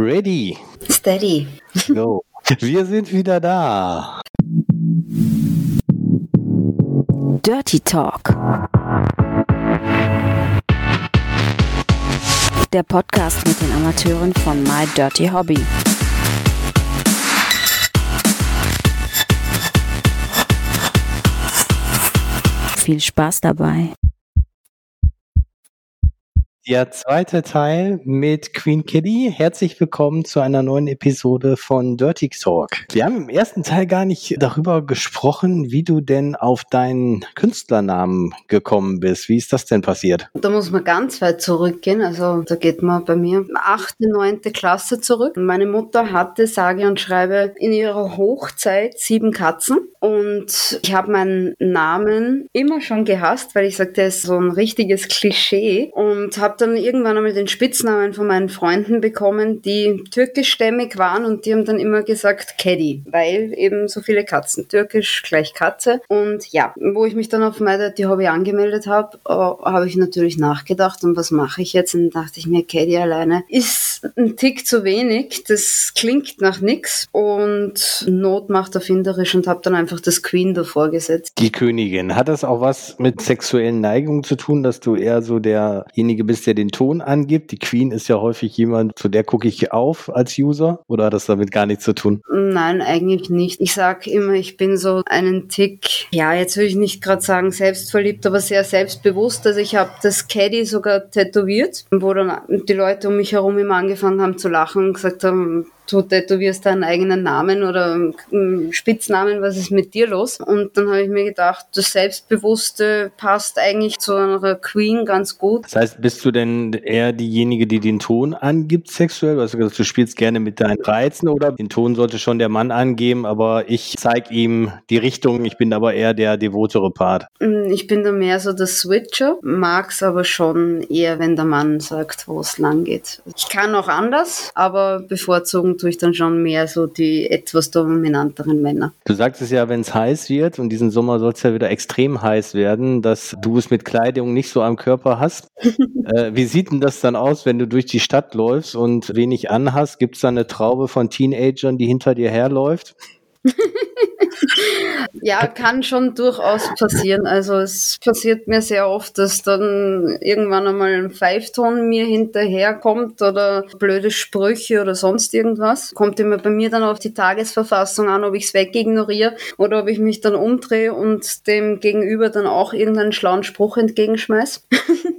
Ready. Steady. Go. Wir sind wieder da. Dirty Talk. Der Podcast mit den Amateuren von My Dirty Hobby. Viel Spaß dabei. Der zweite Teil mit Queen Kitty. Herzlich willkommen zu einer neuen Episode von Dirty Talk. Wir haben im ersten Teil gar nicht darüber gesprochen, wie du denn auf deinen Künstlernamen gekommen bist. Wie ist das denn passiert? Da muss man ganz weit zurückgehen. Also da geht man bei mir achte, neunte Klasse zurück. Meine Mutter hatte, sage und schreibe, in ihrer Hochzeit sieben Katzen. Und ich habe meinen Namen immer schon gehasst, weil ich sagte, der ist so ein richtiges Klischee. Und habe dann irgendwann einmal den Spitznamen von meinen Freunden bekommen, die türkischstämmig waren und die haben dann immer gesagt Caddy, weil eben so viele Katzen. Türkisch gleich Katze. Und ja, wo ich mich dann auf die Hobby angemeldet habe, äh, habe ich natürlich nachgedacht und was mache ich jetzt? Und dann dachte ich mir, Caddy alleine ist ein Tick zu wenig. Das klingt nach nix und Not macht erfinderisch und habe dann einfach das Queen davor gesetzt. Die Königin. Hat das auch was mit sexuellen Neigungen zu tun, dass du eher so derjenige bist, der den Ton angibt. Die Queen ist ja häufig jemand, zu der gucke ich auf als User. Oder hat das damit gar nichts zu tun? Nein, eigentlich nicht. Ich sage immer, ich bin so einen Tick, ja, jetzt will ich nicht gerade sagen selbstverliebt, aber sehr selbstbewusst. Also ich habe das Caddy sogar tätowiert, wo dann die Leute um mich herum immer angefangen haben zu lachen und gesagt haben, du tätowierst deinen eigenen Namen oder Spitznamen, was ist mit dir los? Und dann habe ich mir gedacht, das Selbstbewusste passt eigentlich zu einer Queen ganz gut. Das heißt, bist du denn eher diejenige, die den Ton angibt sexuell? Gesagt, du spielst gerne mit deinen Reizen oder den Ton sollte schon der Mann angeben, aber ich zeige ihm die Richtung, ich bin aber eher der devotere Part. Mm, ich bin da mehr so der Switcher, mag es aber schon eher, wenn der Mann sagt, wo es lang geht. Ich kann auch anders, aber bevorzugen tue ich dann schon mehr so die etwas dominanteren Männer. Du sagst es ja, wenn es heiß wird und diesen Sommer soll es ja wieder extrem heiß werden, dass du es mit Kleidung nicht so am Körper hast. äh, wie sieht denn das dann aus, wenn du durch die Stadt läufst und wenig anhast? Gibt es da eine Traube von Teenagern, die hinter dir herläuft? ja, kann schon durchaus passieren. Also es passiert mir sehr oft, dass dann irgendwann einmal ein Pfeifton mir hinterherkommt oder blöde Sprüche oder sonst irgendwas. Kommt immer bei mir dann auf die Tagesverfassung an, ob ich es wegignoriere oder ob ich mich dann umdrehe und dem Gegenüber dann auch irgendeinen schlauen Spruch entgegenschmeiß.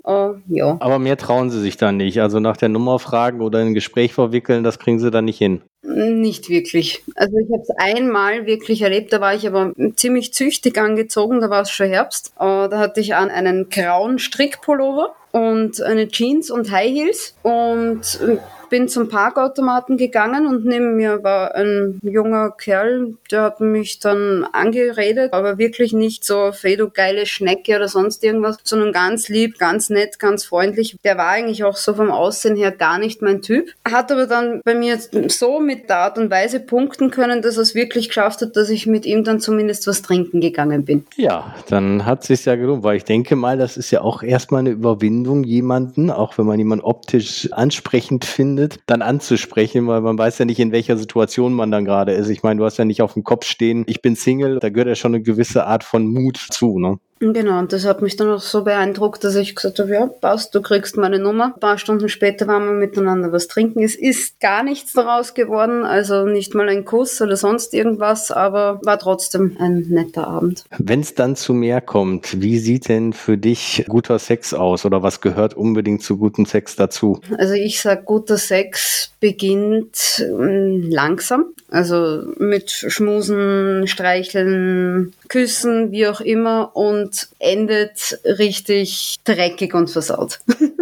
uh, ja. Aber mehr trauen sie sich dann nicht. Also nach der Nummer fragen oder ein Gespräch verwickeln, das kriegen sie dann nicht hin. Nicht wirklich. Also ich habe es einmal wirklich erlebt, da war ich aber ziemlich züchtig angezogen, da war es schon Herbst. Uh, da hatte ich an einen grauen Strickpullover und eine Jeans und High Heels und bin zum Parkautomaten gegangen und neben mir war ein junger Kerl, der hat mich dann angeredet, aber wirklich nicht so, du geile Schnecke oder sonst irgendwas, sondern ganz lieb, ganz nett, ganz freundlich. Der war eigentlich auch so vom Aussehen her gar nicht mein Typ. Hat aber dann bei mir so mit der Art und Weise punkten können, dass er es wirklich geschafft hat, dass ich mit ihm dann zumindest was trinken gegangen bin. Ja, dann hat sich ja gelohnt, weil ich denke mal, das ist ja auch erstmal eine Überwindung, jemanden, auch wenn man jemanden optisch ansprechend findet, findet, dann anzusprechen, weil man weiß ja nicht, in welcher Situation man dann gerade ist. Ich meine, du hast ja nicht auf dem Kopf stehen, ich bin Single, da gehört ja schon eine gewisse Art von Mut zu, ne? Genau, und das hat mich dann auch so beeindruckt, dass ich gesagt habe, ja, passt, du kriegst meine Nummer. Ein paar Stunden später waren wir miteinander was trinken. Es ist gar nichts daraus geworden, also nicht mal ein Kuss oder sonst irgendwas, aber war trotzdem ein netter Abend. Wenn es dann zu mehr kommt, wie sieht denn für dich guter Sex aus oder was gehört unbedingt zu gutem Sex dazu? Also ich sag, guter Sex beginnt mm, langsam, also mit Schmusen, Streicheln, Küssen, wie auch immer und endet richtig dreckig und versaut.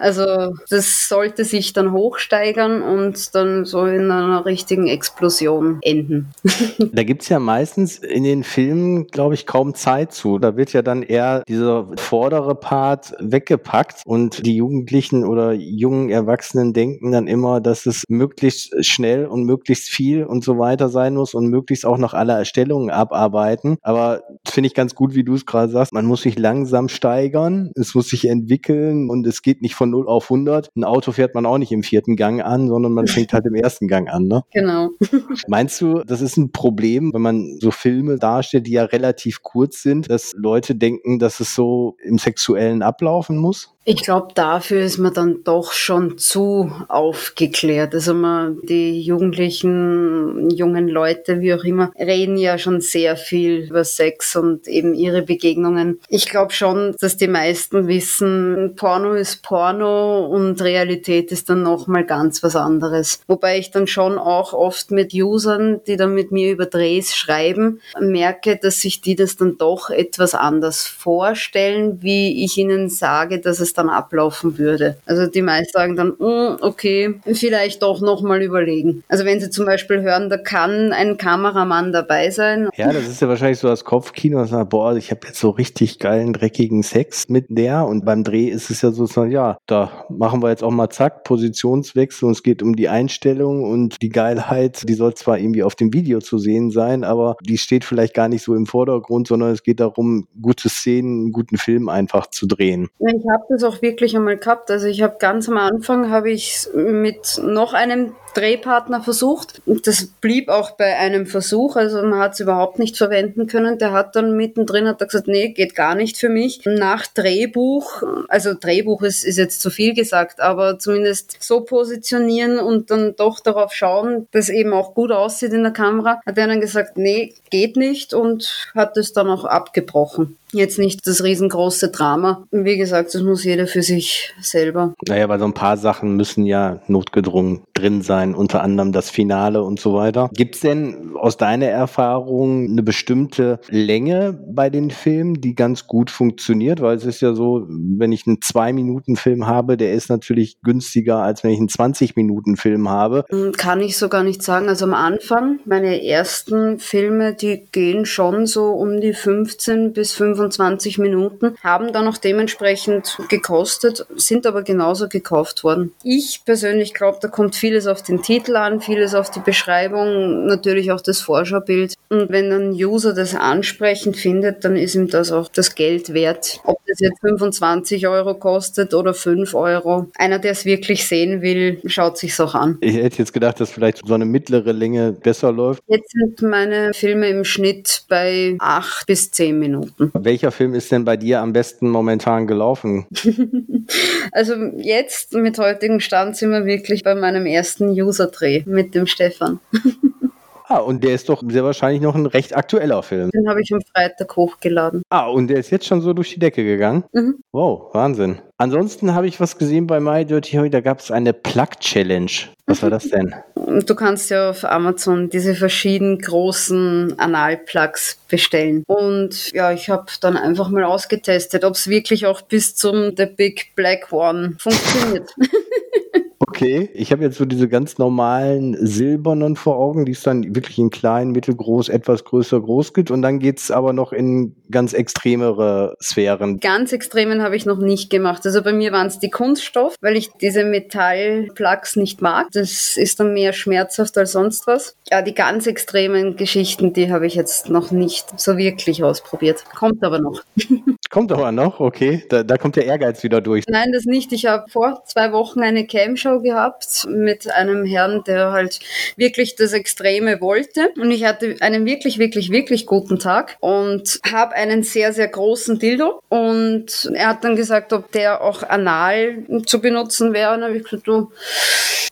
Also das sollte sich dann hochsteigern und dann so in einer richtigen Explosion enden. da gibt es ja meistens in den Filmen, glaube ich, kaum Zeit zu. Da wird ja dann eher dieser vordere Part weggepackt und die Jugendlichen oder jungen Erwachsenen denken dann immer, dass es möglichst schnell und möglichst viel und so weiter sein muss und möglichst auch noch alle Erstellungen abarbeiten. Aber finde ich ganz gut, wie du es gerade sagst, man muss sich langsam steigern, es muss sich entwickeln und es geht nicht von von 0 auf 100. Ein Auto fährt man auch nicht im vierten Gang an, sondern man fängt halt im ersten Gang an, ne? Genau. Meinst du, das ist ein Problem, wenn man so Filme darstellt, die ja relativ kurz sind, dass Leute denken, dass es so im Sexuellen ablaufen muss? Ich glaube, dafür ist man dann doch schon zu aufgeklärt. Also man, die Jugendlichen, jungen Leute, wie auch immer, reden ja schon sehr viel über Sex und eben ihre Begegnungen. Ich glaube schon, dass die meisten wissen, Porno ist Porno und Realität ist dann nochmal ganz was anderes. Wobei ich dann schon auch oft mit Usern, die dann mit mir über Drehs schreiben, merke, dass sich die das dann doch etwas anders vorstellen, wie ich ihnen sage, dass es dann ablaufen würde. Also die meisten sagen dann, mm, okay, vielleicht doch nochmal überlegen. Also wenn sie zum Beispiel hören, da kann ein Kameramann dabei sein. Ja, das ist ja wahrscheinlich so das Kopfkino, dass man boah, ich habe jetzt so richtig geilen, dreckigen Sex mit der und beim Dreh ist es ja so, ja, da machen wir jetzt auch mal zack, Positionswechsel und es geht um die Einstellung und die Geilheit, die soll zwar irgendwie auf dem Video zu sehen sein, aber die steht vielleicht gar nicht so im Vordergrund, sondern es geht darum, gute Szenen, einen guten Film einfach zu drehen. Ich habe das auch wirklich einmal gehabt. Also ich habe ganz am Anfang habe ich mit noch einem Drehpartner versucht. Das blieb auch bei einem Versuch, also man hat es überhaupt nicht verwenden können. Der hat dann mittendrin hat er gesagt, nee, geht gar nicht für mich. Nach Drehbuch, also Drehbuch ist, ist jetzt zu viel gesagt, aber zumindest so positionieren und dann doch darauf schauen, dass eben auch gut aussieht in der Kamera, hat er dann gesagt, nee, geht nicht und hat es dann auch abgebrochen jetzt nicht das riesengroße Drama. Wie gesagt, das muss jeder für sich selber. Naja, weil so ein paar Sachen müssen ja notgedrungen drin sein, unter anderem das Finale und so weiter. Gibt es denn aus deiner Erfahrung eine bestimmte Länge bei den Filmen, die ganz gut funktioniert? Weil es ist ja so, wenn ich einen Zwei-Minuten-Film habe, der ist natürlich günstiger, als wenn ich einen 20-Minuten-Film habe. Hm, kann ich so gar nicht sagen. Also am Anfang, meine ersten Filme, die gehen schon so um die 15 bis 25 25 Minuten, haben dann auch dementsprechend gekostet, sind aber genauso gekauft worden. Ich persönlich glaube, da kommt vieles auf den Titel an, vieles auf die Beschreibung, natürlich auch das Vorschaubild. Und wenn ein User das ansprechend findet, dann ist ihm das auch das Geld wert. Ob das jetzt 25 Euro kostet oder 5 Euro. Einer, der es wirklich sehen will, schaut sich's auch an. Ich hätte jetzt gedacht, dass vielleicht so eine mittlere Länge besser läuft. Jetzt sind meine Filme im Schnitt bei 8 bis 10 Minuten. Welcher Film ist denn bei dir am besten momentan gelaufen? also jetzt mit heutigem Stand sind wir wirklich bei meinem ersten User-Dreh mit dem Stefan. Ah, und der ist doch sehr wahrscheinlich noch ein recht aktueller Film. Den habe ich am Freitag hochgeladen. Ah, und der ist jetzt schon so durch die Decke gegangen? Mhm. Wow, Wahnsinn. Ansonsten habe ich was gesehen bei My Dirty Hoy, da gab es eine Plug-Challenge. Was war das denn? Du kannst ja auf Amazon diese verschiedenen großen Analplugs bestellen. Und ja, ich habe dann einfach mal ausgetestet, ob es wirklich auch bis zum The Big Black One funktioniert. Okay, ich habe jetzt so diese ganz normalen silbernen vor Augen, die es dann wirklich in klein, mittelgroß, etwas größer, groß gibt. Und dann geht es aber noch in ganz extremere Sphären. Ganz extremen habe ich noch nicht gemacht. Also bei mir waren es die Kunststoff, weil ich diese Metallplugs nicht mag. Das ist dann mehr schmerzhaft als sonst was. Ja, die ganz extremen Geschichten, die habe ich jetzt noch nicht so wirklich ausprobiert. Kommt aber noch. Kommt aber noch, okay. Da, da kommt der Ehrgeiz wieder durch. Nein, das nicht. Ich habe vor zwei Wochen eine Cam-Show gehabt mit einem Herrn, der halt wirklich das Extreme wollte. Und ich hatte einen wirklich, wirklich, wirklich guten Tag und habe einen sehr, sehr großen Dildo. Und er hat dann gesagt, ob der auch anal zu benutzen wäre. Und habe ich gesagt, du,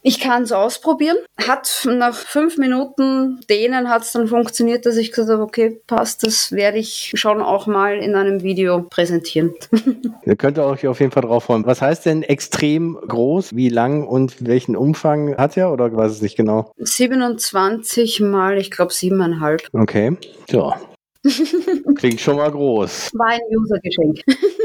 ich kann es ausprobieren. Hat nach fünf Minuten denen hat es dann funktioniert, dass ich gesagt habe, okay, passt, das werde ich schon auch mal in einem Video präsentieren. Ihr könnt euch auf jeden Fall drauf freuen. Was heißt denn extrem groß? Wie lang und welchen Umfang hat er oder weiß es nicht genau? 27 mal, ich glaube, siebeneinhalb. Okay, ja. Klingt schon mal groß. War ein User-Geschenk.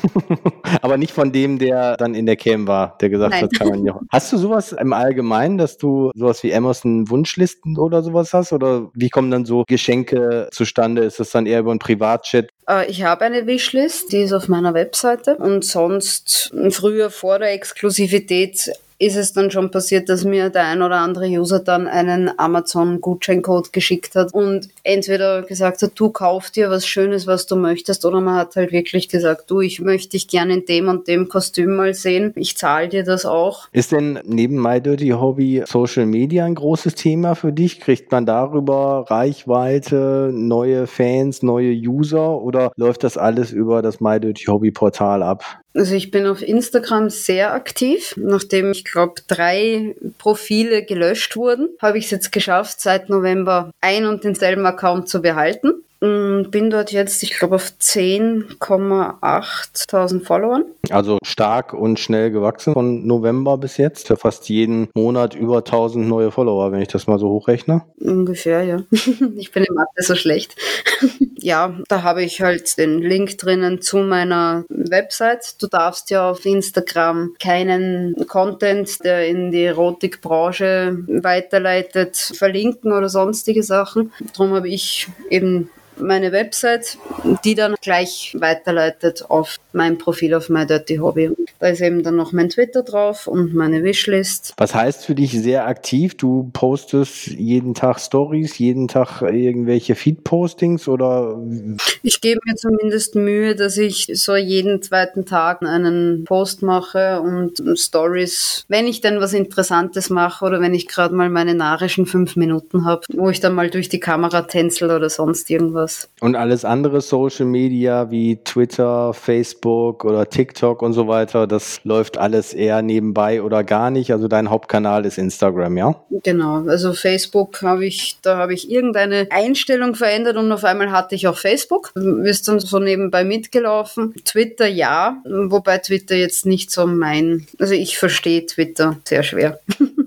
Aber nicht von dem, der dann in der Cam war, der gesagt Nein. hat, kann man ja. Hast du sowas im Allgemeinen, dass du sowas wie Amazon Wunschlisten oder sowas hast? Oder wie kommen dann so Geschenke zustande? Ist das dann eher über einen Privatchat? Äh, ich habe eine Wishlist, die ist auf meiner Webseite und sonst früher vor der Exklusivität ist es dann schon passiert, dass mir der ein oder andere User dann einen Amazon-Gutscheincode geschickt hat und entweder gesagt hat, du kauf dir was Schönes, was du möchtest, oder man hat halt wirklich gesagt, du, ich möchte dich gerne in dem und dem Kostüm mal sehen, ich zahle dir das auch. Ist denn neben My Dirty Hobby Social Media ein großes Thema für dich? Kriegt man darüber Reichweite, neue Fans, neue User oder läuft das alles über das My Dirty Hobby Portal ab? Also ich bin auf Instagram sehr aktiv. Nachdem ich glaube drei Profile gelöscht wurden, habe ich es jetzt geschafft, seit November ein und denselben Account zu behalten. Mm, bin dort jetzt, ich glaube, auf 10,8.000 Followern. Also stark und schnell gewachsen von November bis jetzt. Für fast jeden Monat über 1000 neue Follower, wenn ich das mal so hochrechne. Ungefähr, ja. ich bin im Mathe so schlecht. ja, da habe ich halt den Link drinnen zu meiner Website. Du darfst ja auf Instagram keinen Content, der in die Erotikbranche weiterleitet, verlinken oder sonstige Sachen. Darum habe ich eben meine Website, die dann gleich weiterleitet auf mein Profil auf My Dirty Hobby. Da ist eben dann noch mein Twitter drauf und meine Wishlist. Was heißt für dich sehr aktiv? Du postest jeden Tag Stories, jeden Tag irgendwelche Feed-Postings oder? Ich gebe mir zumindest Mühe, dass ich so jeden zweiten Tag einen Post mache und Stories, wenn ich denn was Interessantes mache oder wenn ich gerade mal meine narischen fünf Minuten habe, wo ich dann mal durch die Kamera tänzel oder sonst irgendwas. Und alles andere Social Media wie Twitter, Facebook oder TikTok und so weiter, das läuft alles eher nebenbei oder gar nicht. Also dein Hauptkanal ist Instagram, ja? Genau. Also Facebook habe ich, da habe ich irgendeine Einstellung verändert und auf einmal hatte ich auch Facebook. Ist dann so nebenbei mitgelaufen. Twitter ja, wobei Twitter jetzt nicht so mein, also ich verstehe Twitter sehr schwer.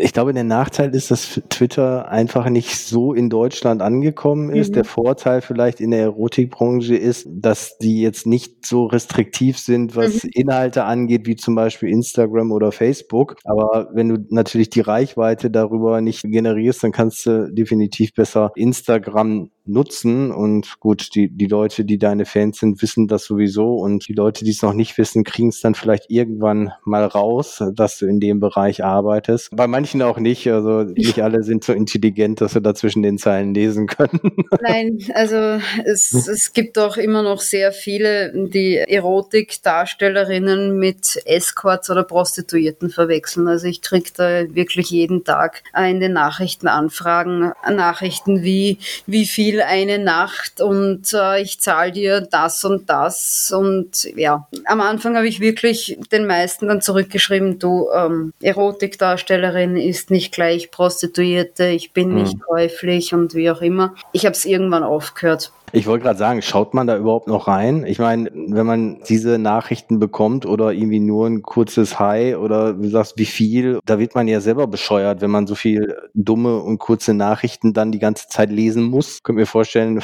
Ich glaube, der Nachteil ist, dass Twitter einfach nicht so in Deutschland angekommen ist. Mhm. Der Vorteil vielleicht in der Erotikbranche ist, dass die jetzt nicht so restriktiv sind, was mhm. Inhalte angeht, wie zum Beispiel Instagram oder Facebook. Aber wenn du natürlich die Reichweite darüber nicht generierst, dann kannst du definitiv besser Instagram nutzen. Und gut, die, die Leute, die deine Fans sind, wissen das sowieso. Und die Leute, die es noch nicht wissen, kriegen es dann vielleicht irgendwann mal raus, dass du in dem Bereich arbeitest. Bei manchen auch nicht. Also nicht alle sind so intelligent, dass sie da zwischen den Zeilen lesen können. Nein, also es, es gibt auch immer noch sehr viele, die Erotikdarstellerinnen mit Escorts oder Prostituierten verwechseln. Also ich kriege da wirklich jeden Tag in den Nachrichten Anfragen, Nachrichten wie, wie viel Spiel eine Nacht und äh, ich zahle dir das und das. Und ja, am Anfang habe ich wirklich den meisten dann zurückgeschrieben, du, ähm, Erotikdarstellerin ist nicht gleich Prostituierte, ich bin mhm. nicht käuflich und wie auch immer. Ich habe es irgendwann aufgehört. Ich wollte gerade sagen, schaut man da überhaupt noch rein? Ich meine, wenn man diese Nachrichten bekommt oder irgendwie nur ein kurzes Hi oder du sagst, wie viel, da wird man ja selber bescheuert, wenn man so viel dumme und kurze Nachrichten dann die ganze Zeit lesen muss. Könnt mir vorstellen,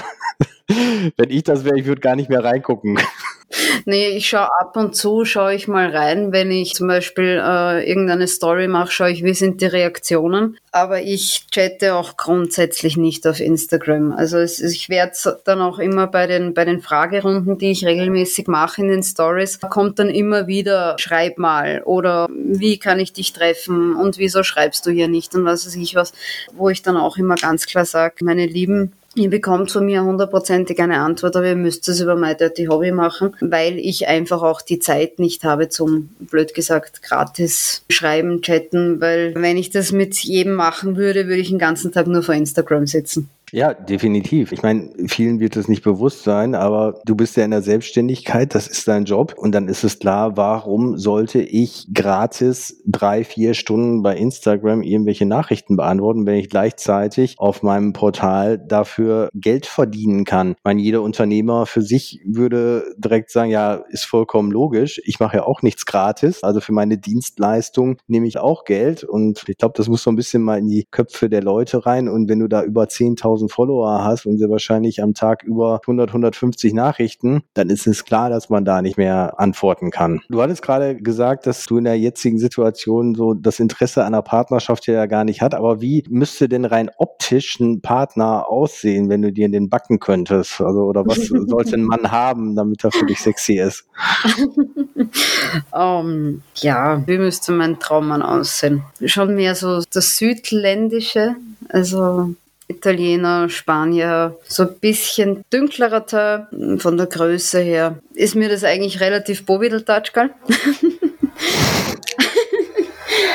wenn ich das wäre, ich würde gar nicht mehr reingucken. Nee, ich schaue ab und zu, schaue ich mal rein, wenn ich zum Beispiel äh, irgendeine Story mache, schaue ich, wie sind die Reaktionen. Aber ich chatte auch grundsätzlich nicht auf Instagram. Also es, ich werde dann auch immer bei den, bei den Fragerunden, die ich regelmäßig mache in den Stories, kommt dann immer wieder, schreib mal oder wie kann ich dich treffen und wieso schreibst du hier nicht und was weiß ich was, wo ich dann auch immer ganz klar sage, meine Lieben, Ihr bekommt von mir hundertprozentig eine Antwort, aber ihr müsst es über My Dirty Hobby machen, weil ich einfach auch die Zeit nicht habe zum, blöd gesagt, gratis schreiben, chatten, weil wenn ich das mit jedem machen würde, würde ich den ganzen Tag nur vor Instagram sitzen. Ja, definitiv. Ich meine, vielen wird es nicht bewusst sein, aber du bist ja in der Selbstständigkeit, das ist dein Job. Und dann ist es klar, warum sollte ich gratis drei, vier Stunden bei Instagram irgendwelche Nachrichten beantworten, wenn ich gleichzeitig auf meinem Portal dafür Geld verdienen kann? Ich meine, jeder Unternehmer für sich würde direkt sagen, ja, ist vollkommen logisch. Ich mache ja auch nichts gratis. Also für meine Dienstleistung nehme ich auch Geld. Und ich glaube, das muss so ein bisschen mal in die Köpfe der Leute rein. Und wenn du da über 10.000 1000 Follower hast und sehr wahrscheinlich am Tag über 100, 150 Nachrichten, dann ist es klar, dass man da nicht mehr antworten kann. Du hattest gerade gesagt, dass du in der jetzigen Situation so das Interesse einer Partnerschaft ja gar nicht hat, aber wie müsste denn rein optisch ein Partner aussehen, wenn du dir in den Backen könntest? Also, oder was sollte ein Mann haben, damit er für dich sexy ist? um, ja, wie müsste mein Traummann aussehen? Schon mehr so das Südländische, also Italiener, Spanier, so ein bisschen dünklerer Teil von der Größe her. Ist mir das eigentlich relativ Bovidel-Touch,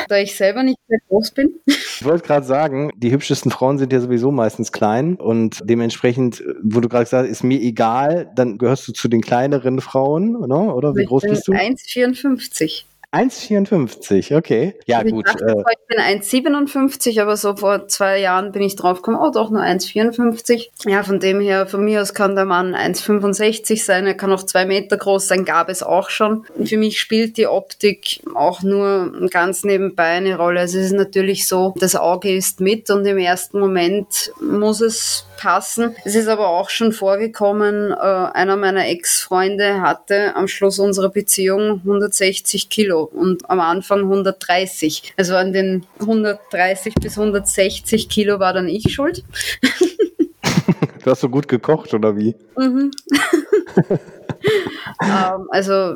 da ich selber nicht sehr groß bin. Ich wollte gerade sagen, die hübschesten Frauen sind ja sowieso meistens klein und dementsprechend, wo du gerade gesagt hast, ist mir egal, dann gehörst du zu den kleineren Frauen, ne? oder? Wie ich groß bist du? 1,54. 1,54, okay. Ja, also gut. Dachte, äh, ich bin 1,57, aber so vor zwei Jahren bin ich drauf gekommen, oh doch, nur 1,54. Ja, von dem her, von mir aus kann der Mann 1,65 sein, er kann auch zwei Meter groß sein, gab es auch schon. Für mich spielt die Optik auch nur ganz nebenbei eine Rolle. Also es ist natürlich so, das Auge ist mit und im ersten Moment muss es passen. Es ist aber auch schon vorgekommen, äh, einer meiner Ex-Freunde hatte am Schluss unserer Beziehung 160 Kilo und am Anfang 130. Also an den 130 bis 160 Kilo war dann ich schuld. Du hast so gut gekocht, oder wie? Mhm. ähm, also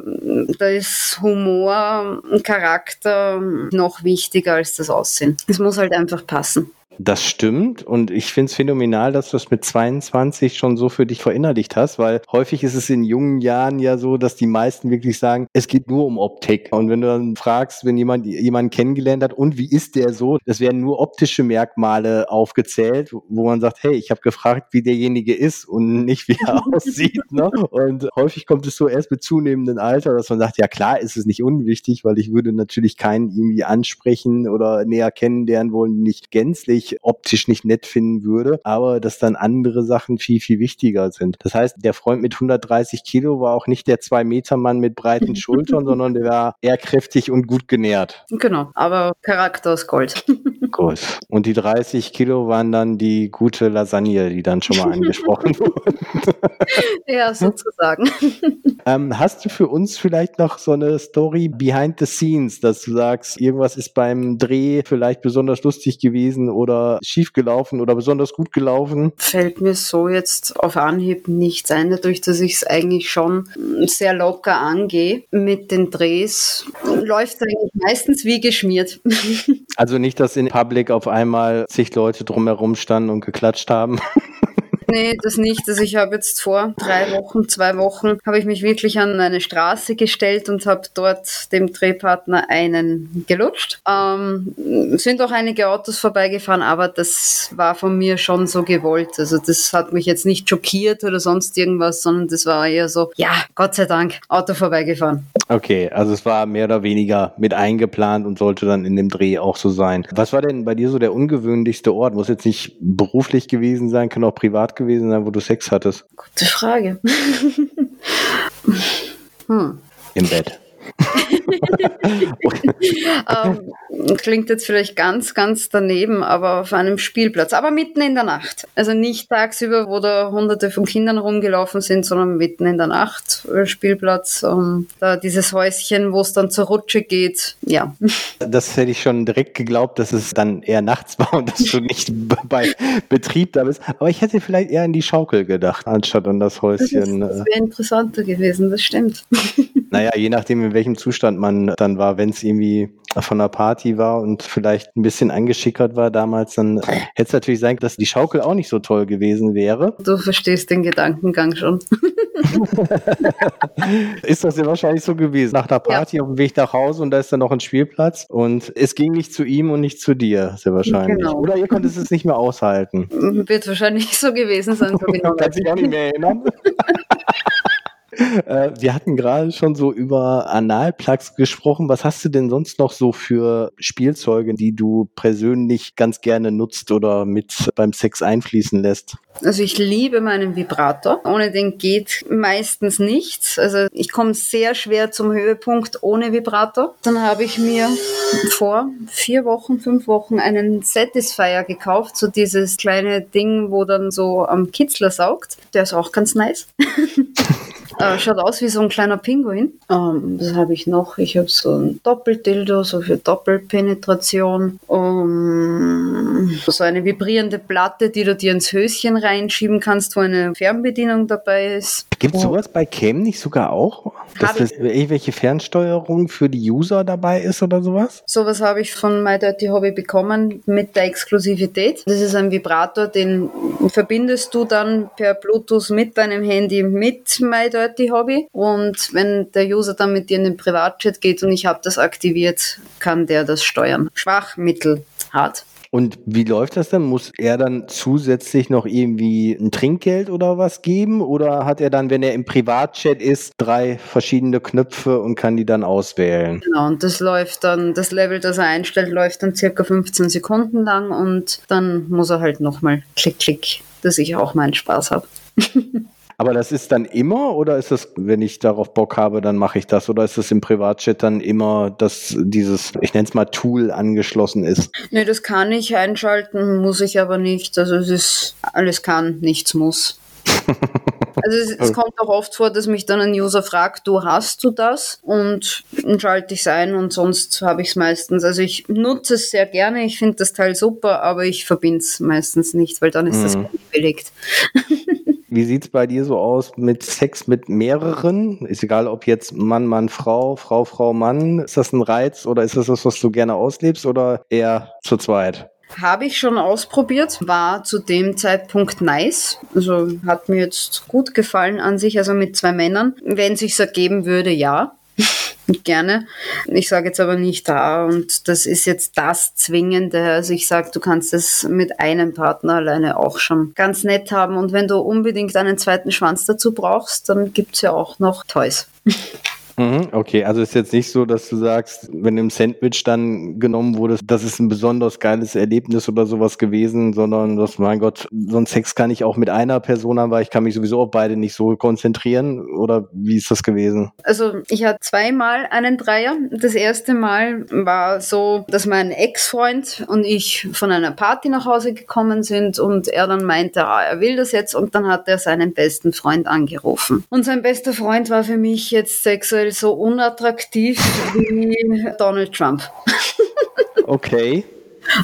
da ist Humor und Charakter noch wichtiger als das Aussehen. Es muss halt einfach passen. Das stimmt und ich finde es phänomenal, dass du es mit 22 schon so für dich verinnerlicht hast, weil häufig ist es in jungen Jahren ja so, dass die meisten wirklich sagen, es geht nur um Optik. Und wenn du dann fragst, wenn jemand jemanden kennengelernt hat und wie ist der so, es werden nur optische Merkmale aufgezählt, wo man sagt, hey, ich habe gefragt, wie derjenige ist und nicht wie er aussieht. Ne? Und häufig kommt es so erst mit zunehmendem Alter, dass man sagt, ja klar ist es nicht unwichtig, weil ich würde natürlich keinen irgendwie ansprechen oder näher kennenlernen wollen, nicht gänzlich optisch nicht nett finden würde, aber dass dann andere Sachen viel, viel wichtiger sind. Das heißt, der Freund mit 130 Kilo war auch nicht der Zwei-Meter-Mann mit breiten Schultern, sondern der war eher kräftig und gut genährt. Genau, aber Charakter aus Gold. Gut. Und die 30 Kilo waren dann die gute Lasagne, die dann schon mal angesprochen wurde. ja, sozusagen. Ähm, hast du für uns vielleicht noch so eine Story behind the scenes, dass du sagst, irgendwas ist beim Dreh vielleicht besonders lustig gewesen oder schief gelaufen oder besonders gut gelaufen? Fällt mir so jetzt auf Anhieb nichts ein, dadurch, dass ich es eigentlich schon sehr locker angehe mit den Drehs. Läuft eigentlich meistens wie geschmiert. Also nicht, dass in Public auf einmal zig Leute drumherum standen und geklatscht haben. Nee, das nicht. Also ich habe jetzt vor drei Wochen, zwei Wochen, habe ich mich wirklich an eine Straße gestellt und habe dort dem Drehpartner einen gelutscht. Ähm, sind auch einige Autos vorbeigefahren, aber das war von mir schon so gewollt. Also das hat mich jetzt nicht schockiert oder sonst irgendwas, sondern das war eher so, ja, Gott sei Dank, Auto vorbeigefahren. Okay, also es war mehr oder weniger mit eingeplant und sollte dann in dem Dreh auch so sein. Was war denn bei dir so der ungewöhnlichste Ort? Muss jetzt nicht beruflich gewesen sein, kann auch privat gewesen sein, wo du Sex hattest? Gute Frage. hm. Im Bett. ähm, klingt jetzt vielleicht ganz, ganz daneben, aber auf einem Spielplatz, aber mitten in der Nacht. Also nicht tagsüber, wo da hunderte von Kindern rumgelaufen sind, sondern mitten in der Nacht, äh, Spielplatz, um, da dieses Häuschen, wo es dann zur Rutsche geht, ja. Das hätte ich schon direkt geglaubt, dass es dann eher nachts war und dass du nicht bei Betrieb da bist. Aber ich hätte vielleicht eher an die Schaukel gedacht, anstatt an das Häuschen. Das, das wäre interessanter gewesen, das stimmt. Naja, je nachdem, in welchem Zustand man dann war, wenn es irgendwie von einer Party war und vielleicht ein bisschen angeschickert war damals, dann hätte es natürlich sein, dass die Schaukel auch nicht so toll gewesen wäre. Du verstehst den Gedankengang schon. ist das ja wahrscheinlich so gewesen. Nach der Party ja. auf dem Weg nach Hause und da ist dann noch ein Spielplatz und es ging nicht zu ihm und nicht zu dir, sehr wahrscheinlich. Genau. Oder ihr konntet es nicht mehr aushalten. Wird wahrscheinlich so gewesen sein. So genau. Kannst dich auch nicht mehr erinnern? Äh, wir hatten gerade schon so über Analplugs gesprochen. Was hast du denn sonst noch so für Spielzeuge, die du persönlich ganz gerne nutzt oder mit beim Sex einfließen lässt? Also ich liebe meinen Vibrator. Ohne den geht meistens nichts. Also ich komme sehr schwer zum Höhepunkt ohne Vibrator. Dann habe ich mir vor vier Wochen, fünf Wochen einen Satisfier gekauft. So dieses kleine Ding, wo dann so am Kitzler saugt. Der ist auch ganz nice. Äh, schaut aus wie so ein kleiner Pinguin. Ähm, was habe ich noch? Ich habe so ein Doppeldildo, so für Doppelpenetration. Um, so eine vibrierende Platte, die du dir ins Höschen reinschieben kannst, wo eine Fernbedienung dabei ist. Gibt es sowas bei Cam nicht sogar auch? Dass das irgendwelche Fernsteuerung für die User dabei ist oder sowas? Sowas habe ich von My Dirty Hobby bekommen mit der Exklusivität. Das ist ein Vibrator, den verbindest du dann per Bluetooth mit deinem Handy mit My Dirty Dirty Hobby. Und wenn der User dann mit dir in den Privatchat geht und ich habe das aktiviert, kann der das steuern. Schwach, mittel, hart. Und wie läuft das dann? Muss er dann zusätzlich noch irgendwie ein Trinkgeld oder was geben? Oder hat er dann, wenn er im Privatchat ist, drei verschiedene Knöpfe und kann die dann auswählen? Genau, und das läuft dann, das Level, das er einstellt, läuft dann circa 15 Sekunden lang und dann muss er halt nochmal klick, klick, dass ich auch meinen Spaß habe. Aber das ist dann immer oder ist das, wenn ich darauf Bock habe, dann mache ich das? Oder ist es im Privatchat dann immer, dass dieses, ich nenne es mal Tool angeschlossen ist? Nee, das kann ich einschalten, muss ich aber nicht. Also es ist alles kann, nichts muss. Also es, es, kommt auch oft vor, dass mich dann ein User fragt, du hast du das? Und dann schalte ich es ein und sonst habe ich es meistens. Also ich nutze es sehr gerne, ich finde das Teil super, aber ich verbinde es meistens nicht, weil dann ist mhm. das belegt. Wie sieht es bei dir so aus mit Sex mit mehreren? Ist egal, ob jetzt Mann, Mann, Frau, Frau, Frau, Mann. Ist das ein Reiz oder ist das das, was du gerne auslebst oder eher zu zweit? Habe ich schon ausprobiert, war zu dem Zeitpunkt nice. Also hat mir jetzt gut gefallen an sich, also mit zwei Männern. Wenn sich ergeben würde, ja. Gerne. Ich sage jetzt aber nicht da und das ist jetzt das Zwingende. Also ich sage, du kannst es mit einem Partner alleine auch schon ganz nett haben und wenn du unbedingt einen zweiten Schwanz dazu brauchst, dann gibt es ja auch noch Toys. Mhm, okay, also ist jetzt nicht so, dass du sagst, wenn im Sandwich dann genommen wurde, das ist ein besonders geiles Erlebnis oder sowas gewesen, sondern dass, mein Gott, so ein Sex kann ich auch mit einer Person haben, weil ich kann mich sowieso auf beide nicht so konzentrieren. Oder wie ist das gewesen? Also ich hatte zweimal einen Dreier. Das erste Mal war so, dass mein Ex-Freund und ich von einer Party nach Hause gekommen sind und er dann meinte, ah, er will das jetzt und dann hat er seinen besten Freund angerufen. Und sein bester Freund war für mich jetzt sexuell aktuell so unattraktiv wie Donald Trump. Okay.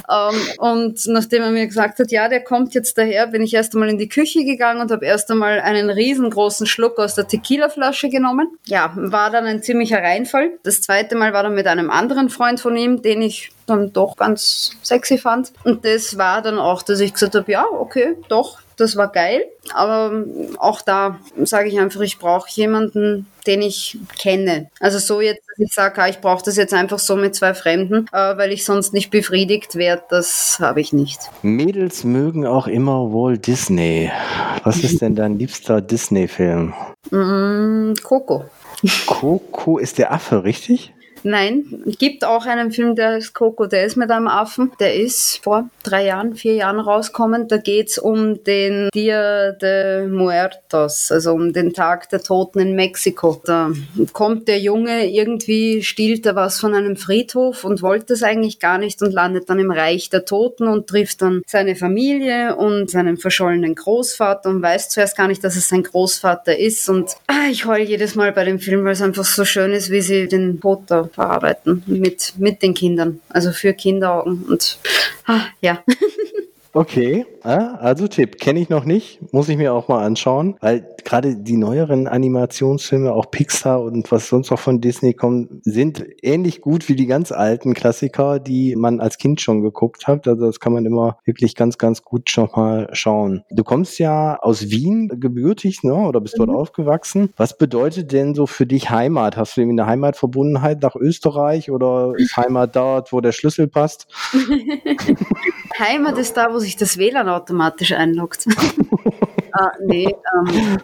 Um, ähm, und nachdem er mir gesagt hat, ja, der kommt jetzt daher, bin ich erst einmal in die Küche gegangen und habe erst einmal einen riesengroßen Schluck aus der Tequila-Flasche genommen. Ja, war dann ein ziemlicher Reinfall. Das zweite Mal war dann mit einem anderen Freund von ihm, den ich dann doch ganz sexy fand. Und das war dann auch, dass ich gesagt habe, ja, okay, doch, das war geil. Aber auch da sage ich einfach, ich brauche jemanden, den ich kenne. Also so jetzt, dass ich sage, ah, ich brauche das jetzt einfach so mit zwei Fremden, äh, weil ich sonst nicht befriedigt werde, das habe ich nicht. Mädels mögen auch immer wohl Disney. Was ist denn dein liebster Disney-Film? Mm, Coco. Coco ist der Affe, richtig? Nein, gibt auch einen Film, der ist ist mit einem Affen. Der ist vor drei Jahren, vier Jahren rauskommen. Da geht's um den Dia de Muertos, also um den Tag der Toten in Mexiko. Da kommt der Junge, irgendwie stiehlt er was von einem Friedhof und wollte es eigentlich gar nicht und landet dann im Reich der Toten und trifft dann seine Familie und seinen verschollenen Großvater und weiß zuerst gar nicht, dass es sein Großvater ist. Und ah, ich heule jedes Mal bei dem Film, weil es einfach so schön ist, wie sie den Tod da verarbeiten mit, mit den Kindern, also für Kinderaugen und ah, ja. Okay, also Tipp, kenne ich noch nicht, muss ich mir auch mal anschauen, weil gerade die neueren Animationsfilme, auch Pixar und was sonst noch von Disney kommt, sind ähnlich gut wie die ganz alten Klassiker, die man als Kind schon geguckt hat. Also das kann man immer wirklich ganz, ganz gut schon mal schauen. Du kommst ja aus Wien gebürtig, ne? oder bist dort mhm. aufgewachsen. Was bedeutet denn so für dich Heimat? Hast du irgendwie eine Heimatverbundenheit nach Österreich oder ist Heimat dort, wo der Schlüssel passt? Heimat ist da, wo sich das WLAN automatisch einloggt. ah, nee, ähm,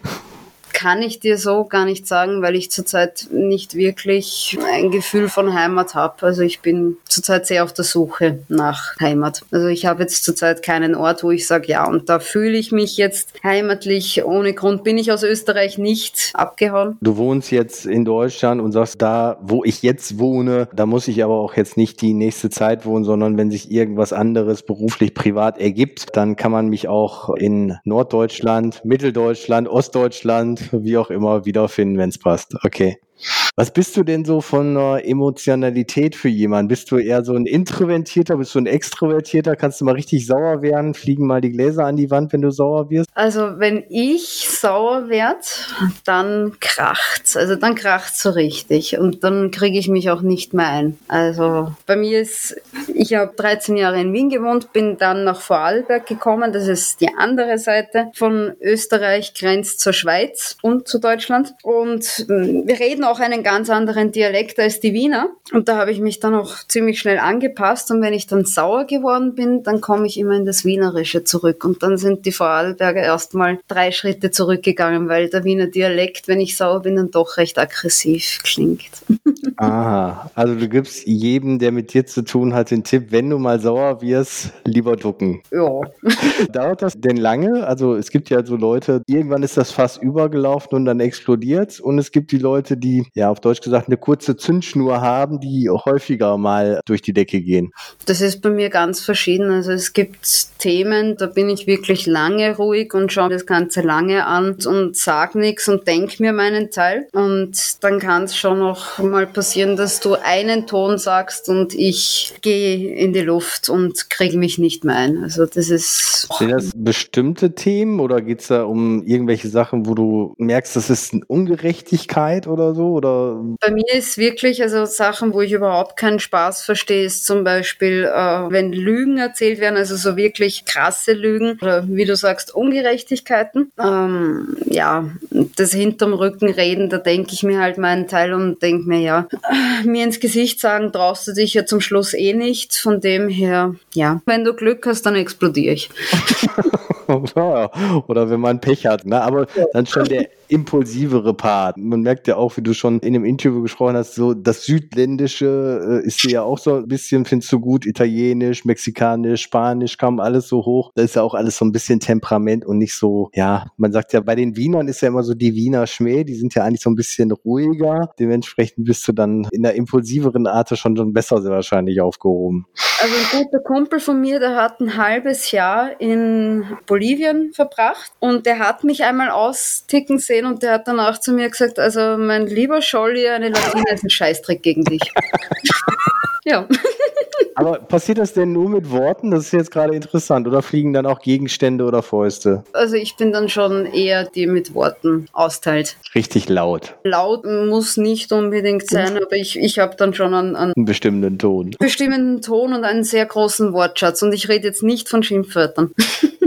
kann ich dir so gar nicht sagen, weil ich zurzeit nicht wirklich ein Gefühl von Heimat habe. Also ich bin zurzeit sehr auf der Suche nach Heimat. Also ich habe jetzt zurzeit keinen Ort, wo ich sage, ja, und da fühle ich mich jetzt heimatlich. Ohne Grund bin ich aus Österreich nicht abgehauen. Du wohnst jetzt in Deutschland und sagst, da, wo ich jetzt wohne, da muss ich aber auch jetzt nicht die nächste Zeit wohnen, sondern wenn sich irgendwas anderes beruflich, privat ergibt, dann kann man mich auch in Norddeutschland, Mitteldeutschland, Ostdeutschland, wie auch immer wiederfinden, wenn es passt. Okay. Was bist du denn so von einer Emotionalität für jemanden? Bist du eher so ein Introvertierter, bist du ein Extrovertierter? Kannst du mal richtig sauer werden? Fliegen mal die Gläser an die Wand, wenn du sauer wirst? Also wenn ich sauer werde, dann kracht's. Also dann kracht's so richtig und dann kriege ich mich auch nicht mehr ein. Also bei mir ist, ich habe 13 Jahre in Wien gewohnt, bin dann nach Vorarlberg gekommen. Das ist die andere Seite von Österreich, grenzt zur Schweiz und zu Deutschland. Und hm, wir reden auch einen ganz anderen Dialekt als die Wiener. Und da habe ich mich dann auch ziemlich schnell angepasst. Und wenn ich dann sauer geworden bin, dann komme ich immer in das Wienerische zurück. Und dann sind die Vorarlberger erstmal drei Schritte zurückgegangen, weil der Wiener Dialekt, wenn ich sauer bin, dann doch recht aggressiv klingt. Aha, also du gibst jedem, der mit dir zu tun hat, den Tipp, wenn du mal sauer wirst, lieber ducken. Ja. Dauert das denn lange? Also es gibt ja so Leute, irgendwann ist das Fass übergelaufen und dann explodiert. Und es gibt die Leute, die ja auf Deutsch gesagt eine kurze Zündschnur haben, die häufiger mal durch die Decke gehen? Das ist bei mir ganz verschieden. Also es gibt Themen, da bin ich wirklich lange ruhig und schaue das Ganze lange an und sag nichts und denk mir meinen Teil. Und dann kann es schon noch mal passieren, dass du einen Ton sagst und ich gehe in die Luft und kriege mich nicht mehr ein. Also das ist. Sind das bestimmte Themen oder geht es da um irgendwelche Sachen, wo du merkst, das ist eine Ungerechtigkeit oder so? Oder? Bei mir ist wirklich, also Sachen, wo ich überhaupt keinen Spaß verstehe, ist zum Beispiel, äh, wenn Lügen erzählt werden, also so wirklich krasse Lügen oder wie du sagst, Ungerechtigkeiten. Ähm, ja, das hinterm Rücken reden, da denke ich mir halt meinen Teil und denke mir, ja, mir ins Gesicht sagen traust du dich ja zum Schluss eh nicht. Von dem her, ja, wenn du Glück hast, dann explodiere ich. Oder wenn man Pech hat. Ne? Aber dann schon der impulsivere Part. Man merkt ja auch, wie du schon in dem Interview gesprochen hast, so das Südländische äh, ist ja auch so ein bisschen, findest du gut, Italienisch, Mexikanisch, Spanisch, kam alles so hoch. Da ist ja auch alles so ein bisschen Temperament und nicht so, ja, man sagt ja, bei den Wienern ist ja immer so die Wiener Schmäh, die sind ja eigentlich so ein bisschen ruhiger. Dementsprechend bist du dann in der impulsiveren Art schon, schon besser wahrscheinlich aufgehoben. Also ein guter Kumpel von mir, der hat ein halbes Jahr in Bolivien verbracht und der hat mich einmal austicken sehen und der hat danach zu mir gesagt, also mein lieber Scholli, eine Latina ist ein Scheißdreck gegen dich. ja. Aber passiert das denn nur mit Worten? Das ist jetzt gerade interessant. Oder fliegen dann auch Gegenstände oder Fäuste? Also ich bin dann schon eher die mit Worten austeilt. Richtig laut. Laut muss nicht unbedingt sein, aber ich, ich habe dann schon einen, einen bestimmten Ton. Bestimmten Ton und einen sehr großen Wortschatz. Und ich rede jetzt nicht von Schimpfwörtern.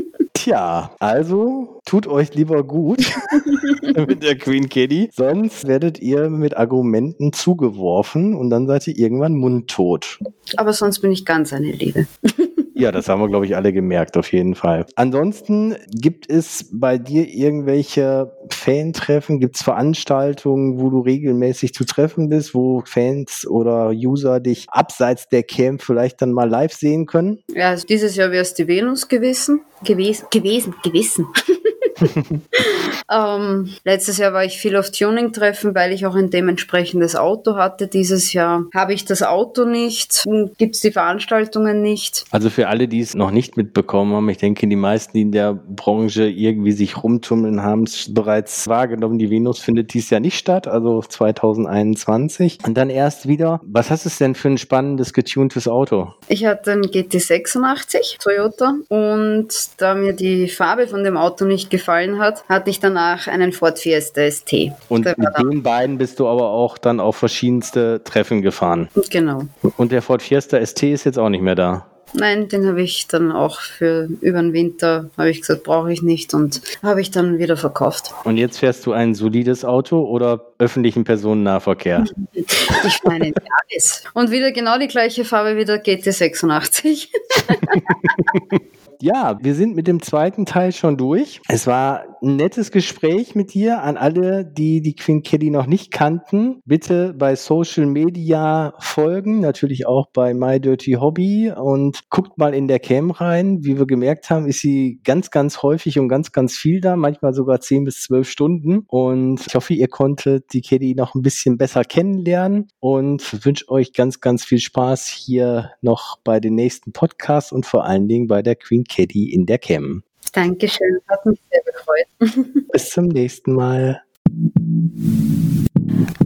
Tja, also tut euch lieber gut mit der Queen Kitty, sonst werdet ihr mit Argumenten zugeworfen und dann seid ihr irgendwann mundtot. Aber sonst bin ich ganz eine Liebe. Ja, das haben wir, glaube ich, alle gemerkt, auf jeden Fall. Ansonsten gibt es bei dir irgendwelche Fan-Treffen? Gibt es Veranstaltungen, wo du regelmäßig zu treffen bist, wo Fans oder User dich abseits der Camp vielleicht dann mal live sehen können? Ja, also dieses Jahr wäre es die Venus gewesen. Gewesen, gewesen, gewissen. ähm, letztes Jahr war ich viel auf Tuning-Treffen, weil ich auch ein dementsprechendes Auto hatte. Dieses Jahr habe ich das Auto nicht, gibt es die Veranstaltungen nicht. Also für alle, die es noch nicht mitbekommen haben, ich denke, die meisten, die in der Branche irgendwie sich rumtummeln, haben es bereits wahrgenommen. Die Venus findet dies Jahr nicht statt, also 2021. Und dann erst wieder. Was hast du denn für ein spannendes, getuntes Auto? Ich hatte einen GT86 Toyota und da mir die Farbe von dem Auto nicht gefällt, gefallen hat, hatte ich danach einen Ford Fiesta ST. Und mit den beiden bist du aber auch dann auf verschiedenste Treffen gefahren. Genau. Und der Ford Fiesta ST ist jetzt auch nicht mehr da. Nein, den habe ich dann auch für über den Winter, habe ich gesagt, brauche ich nicht und habe ich dann wieder verkauft. Und jetzt fährst du ein solides Auto oder öffentlichen Personennahverkehr? ich meine Jahres. Und wieder genau die gleiche Farbe wie der GT86. Ja, wir sind mit dem zweiten Teil schon durch. Es war ein nettes Gespräch mit dir an alle, die die Queen Kelly noch nicht kannten. Bitte bei Social Media folgen, natürlich auch bei My Dirty Hobby und guckt mal in der Cam rein. Wie wir gemerkt haben, ist sie ganz, ganz häufig und ganz, ganz viel da, manchmal sogar 10 bis 12 Stunden. Und ich hoffe, ihr konntet die Kelly noch ein bisschen besser kennenlernen und wünsche euch ganz, ganz viel Spaß hier noch bei den nächsten Podcasts und vor allen Dingen bei der Queen Caddy in der Cam. Dankeschön, hat mich sehr gefreut. Bis zum nächsten Mal.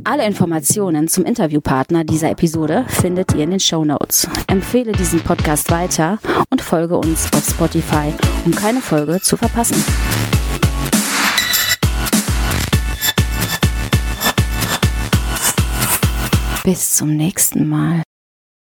Alle Informationen zum Interviewpartner dieser Episode findet ihr in den Show Notes. Empfehle diesen Podcast weiter und folge uns auf Spotify, um keine Folge zu verpassen. Bis zum nächsten Mal.